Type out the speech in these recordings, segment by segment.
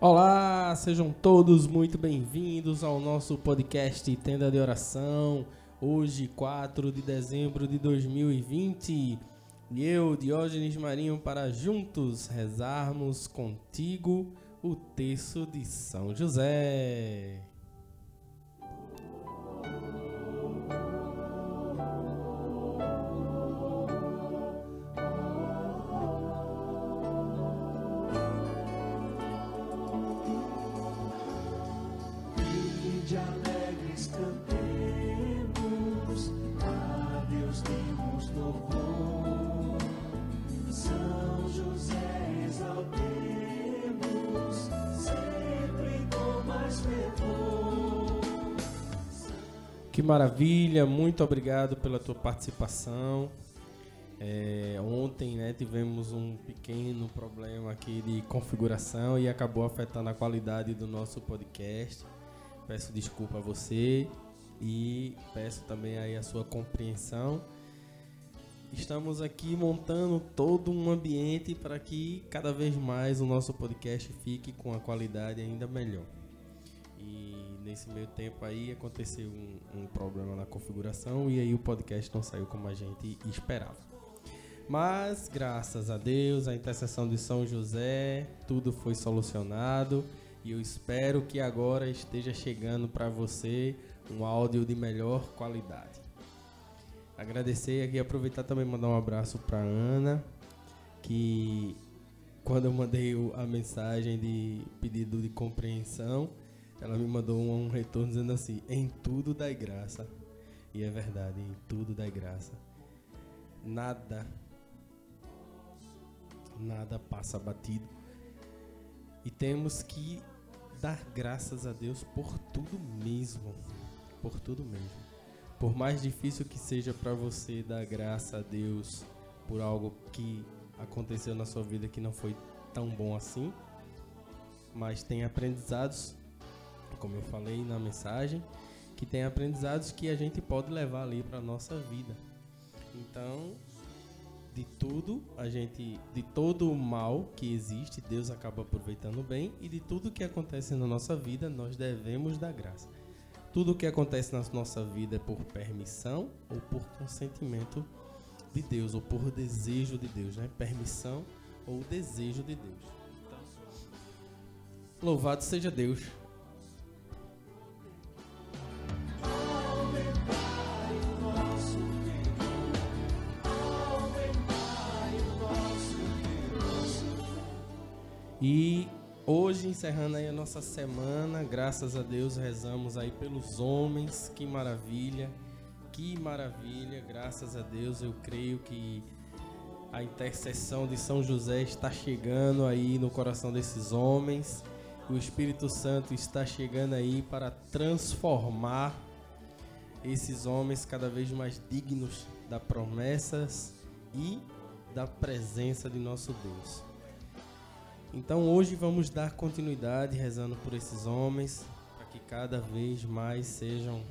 Olá, sejam todos muito bem-vindos ao nosso podcast Tenda de Oração. Hoje, 4 de dezembro de 2020. E eu, Diógenes Marinho, para juntos rezarmos contigo o texto de São José. Que maravilha, muito obrigado pela tua participação. É, ontem né, tivemos um pequeno problema aqui de configuração e acabou afetando a qualidade do nosso podcast. Peço desculpa a você e peço também aí a sua compreensão. Estamos aqui montando todo um ambiente para que cada vez mais o nosso podcast fique com a qualidade ainda melhor. E nesse meio tempo aí aconteceu um, um problema na configuração e aí o podcast não saiu como a gente esperava. Mas graças a Deus, a intercessão de São José, tudo foi solucionado e eu espero que agora esteja chegando para você um áudio de melhor qualidade. Agradecer aqui, aproveitar também mandar um abraço para Ana, que quando eu mandei a mensagem de pedido de compreensão, ela me mandou um retorno dizendo assim: em tudo dai graça. E é verdade, em tudo dai graça. Nada, nada passa batido. E temos que dar graças a Deus por tudo mesmo. Por tudo mesmo. Por mais difícil que seja para você dar graça a Deus por algo que aconteceu na sua vida que não foi tão bom assim, mas tem aprendizados, como eu falei na mensagem, que tem aprendizados que a gente pode levar ali para nossa vida. Então, de tudo, a gente, de todo o mal que existe, Deus acaba aproveitando bem e de tudo que acontece na nossa vida, nós devemos dar graça. Tudo que acontece na nossa vida é por permissão ou por consentimento de Deus ou por desejo de Deus, né? Permissão ou desejo de Deus. Louvado seja Deus. E hoje, encerrando aí a nossa semana, graças a Deus rezamos aí pelos homens, que maravilha, que maravilha, graças a Deus eu creio que a intercessão de São José está chegando aí no coração desses homens, o Espírito Santo está chegando aí para transformar esses homens cada vez mais dignos das promessas e da presença de nosso Deus. Então hoje vamos dar continuidade rezando por esses homens, para que cada vez mais sejam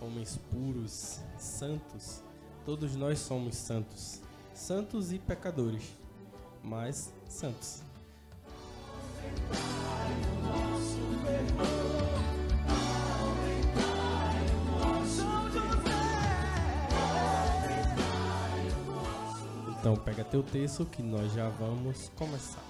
homens puros, santos. Todos nós somos santos, santos e pecadores, mas santos. Então pega teu texto que nós já vamos começar.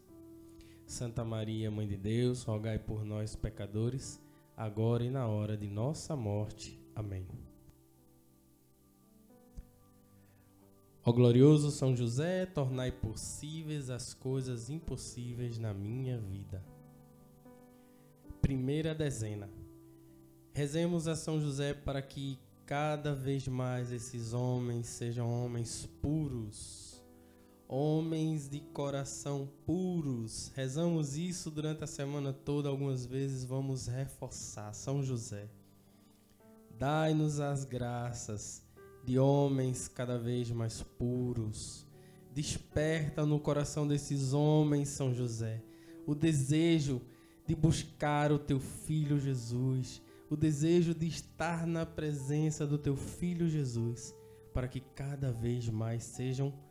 Santa Maria, Mãe de Deus, rogai por nós, pecadores, agora e na hora de nossa morte. Amém. Ó glorioso São José, tornai possíveis as coisas impossíveis na minha vida. Primeira dezena. Rezemos a São José para que cada vez mais esses homens sejam homens puros, homens de coração puros. Rezamos isso durante a semana toda, algumas vezes vamos reforçar. São José, dai-nos as graças de homens cada vez mais puros. Desperta no coração desses homens, São José, o desejo de buscar o teu filho Jesus, o desejo de estar na presença do teu filho Jesus, para que cada vez mais sejam puros,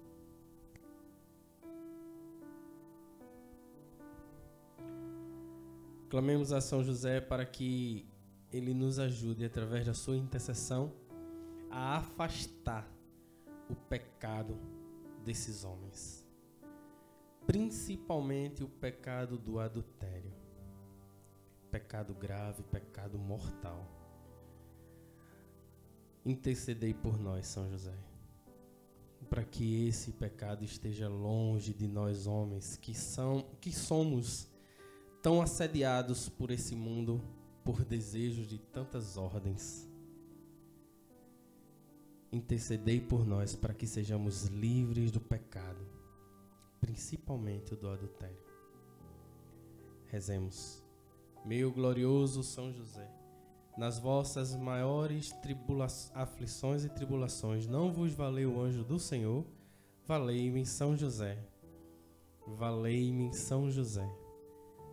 Clamemos a São José para que ele nos ajude, através da sua intercessão, a afastar o pecado desses homens, principalmente o pecado do adultério, pecado grave, pecado mortal. Intercedei por nós, São José, para que esse pecado esteja longe de nós homens que são que somos tão assediados por esse mundo por desejos de tantas ordens. Intercedei por nós para que sejamos livres do pecado, principalmente do adultério. Rezemos. Meu glorioso São José, nas vossas maiores aflições e tribulações, não vos valeu o anjo do Senhor? Valei-me São José. Valei-me São José.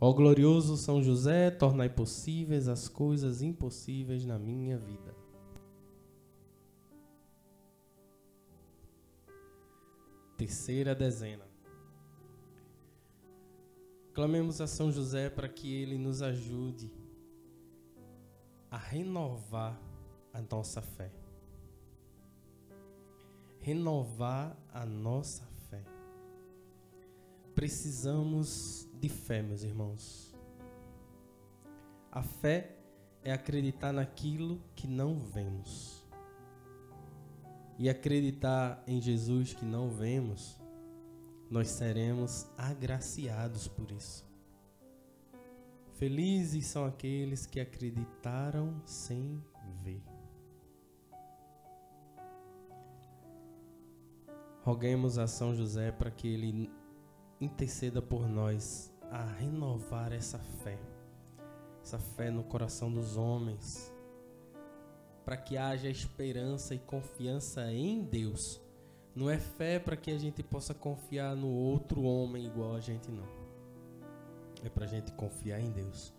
Ó glorioso São José, tornai possíveis as coisas impossíveis na minha vida. terceira dezena. Clamemos a São José para que ele nos ajude a renovar a nossa fé. Renovar a nossa fé. precisamos de fé, meus irmãos. A fé é acreditar naquilo que não vemos. E acreditar em Jesus que não vemos, nós seremos agraciados por isso. Felizes são aqueles que acreditaram sem ver. Roguemos a São José para que ele interceda por nós a renovar essa fé, essa fé no coração dos homens, para que haja esperança e confiança em Deus. Não é fé para que a gente possa confiar no outro homem igual a gente, não. É para a gente confiar em Deus.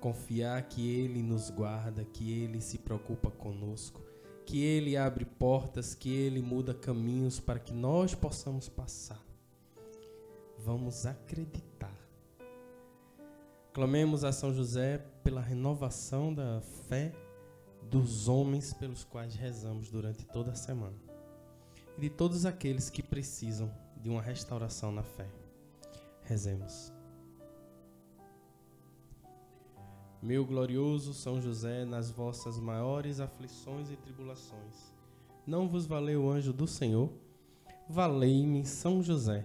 Confiar que Ele nos guarda, que Ele se preocupa conosco, que Ele abre portas, que Ele muda caminhos para que nós possamos passar. Vamos acreditar. Clamemos a São José pela renovação da fé dos homens pelos quais rezamos durante toda a semana e de todos aqueles que precisam de uma restauração na fé. Rezemos. Meu glorioso São José, nas vossas maiores aflições e tribulações, não vos valeu o anjo do Senhor? Valei-me São José,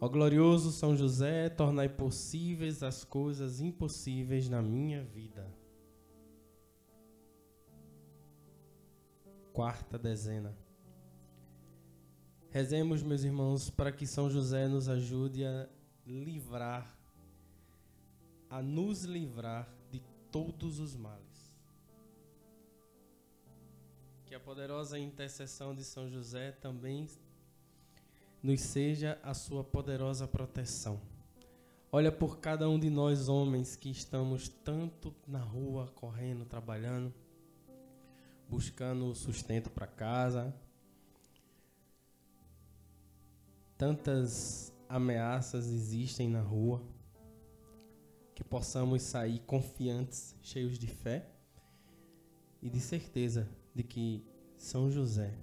Ó glorioso São José, tornai possíveis as coisas impossíveis na minha vida. Quarta dezena. Rezemos, meus irmãos, para que São José nos ajude a livrar, a nos livrar de todos os males que a poderosa intercessão de São José também nos seja a sua poderosa proteção. Olha por cada um de nós, homens, que estamos tanto na rua, correndo, trabalhando, buscando sustento para casa. Tantas ameaças existem na rua, que possamos sair confiantes, cheios de fé e de certeza de que São José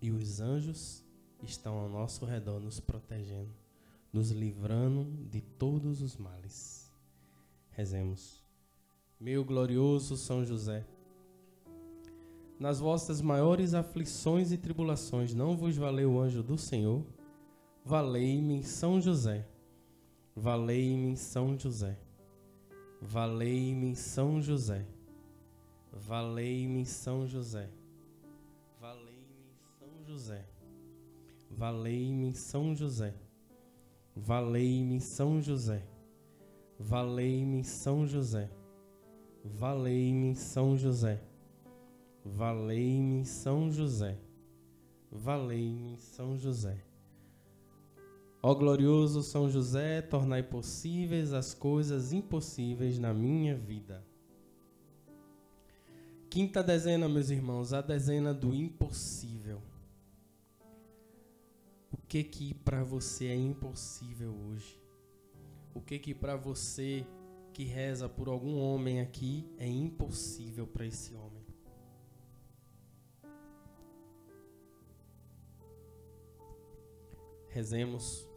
e os anjos estão ao nosso redor nos protegendo, nos livrando de todos os males. Rezemos. Meu glorioso São José, nas vossas maiores aflições e tribulações não vos valeu o anjo do Senhor? Valei-me São José. Valei-me São José. Valei-me São José. Valei-me São José. Valei-me São José. Valei-me São José. Valei-me São José. Valei-me São José. Valei-me São José. Valei-me São José. Valei-me São José. Ó glorioso São José, tornai possíveis as coisas impossíveis na minha vida. Quinta dezena, meus irmãos, a dezena do impossível. Que que para você é impossível hoje? O que que para você que reza por algum homem aqui é impossível para esse homem? Rezemos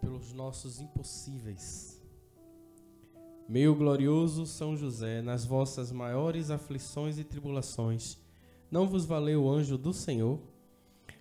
pelos nossos impossíveis. Meu glorioso São José, nas vossas maiores aflições e tribulações, não vos valeu o anjo do Senhor?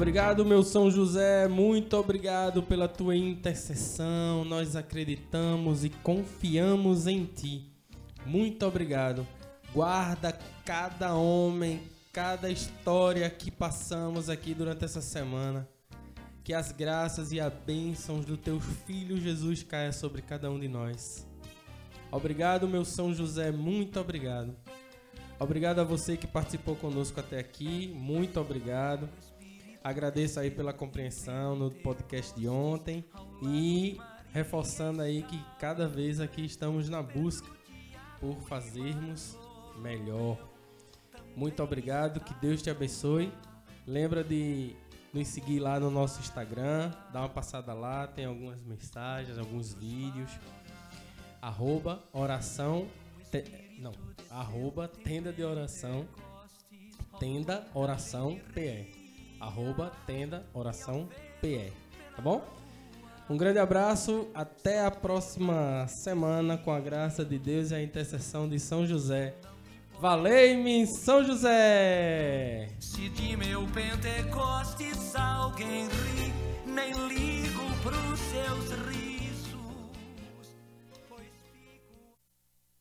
Obrigado, meu São José, muito obrigado pela tua intercessão. Nós acreditamos e confiamos em ti. Muito obrigado. Guarda cada homem, cada história que passamos aqui durante essa semana. Que as graças e as bênçãos do teu filho Jesus caia sobre cada um de nós. Obrigado, meu São José, muito obrigado. Obrigado a você que participou conosco até aqui, muito obrigado. Agradeço aí pela compreensão no podcast de ontem e reforçando aí que cada vez aqui estamos na busca por fazermos melhor. Muito obrigado, que Deus te abençoe. Lembra de nos seguir lá no nosso Instagram, dá uma passada lá, tem algumas mensagens, alguns vídeos. Arroba oração, te- não, arroba tenda de oração, tenda oração PE arroba tenda oração PE, tá bom? Um grande abraço, até a próxima semana com a graça de Deus e a intercessão de São José. Valei-me, São José! Se de meu Pentecostes alguém ri, nem ligo pros seus rios.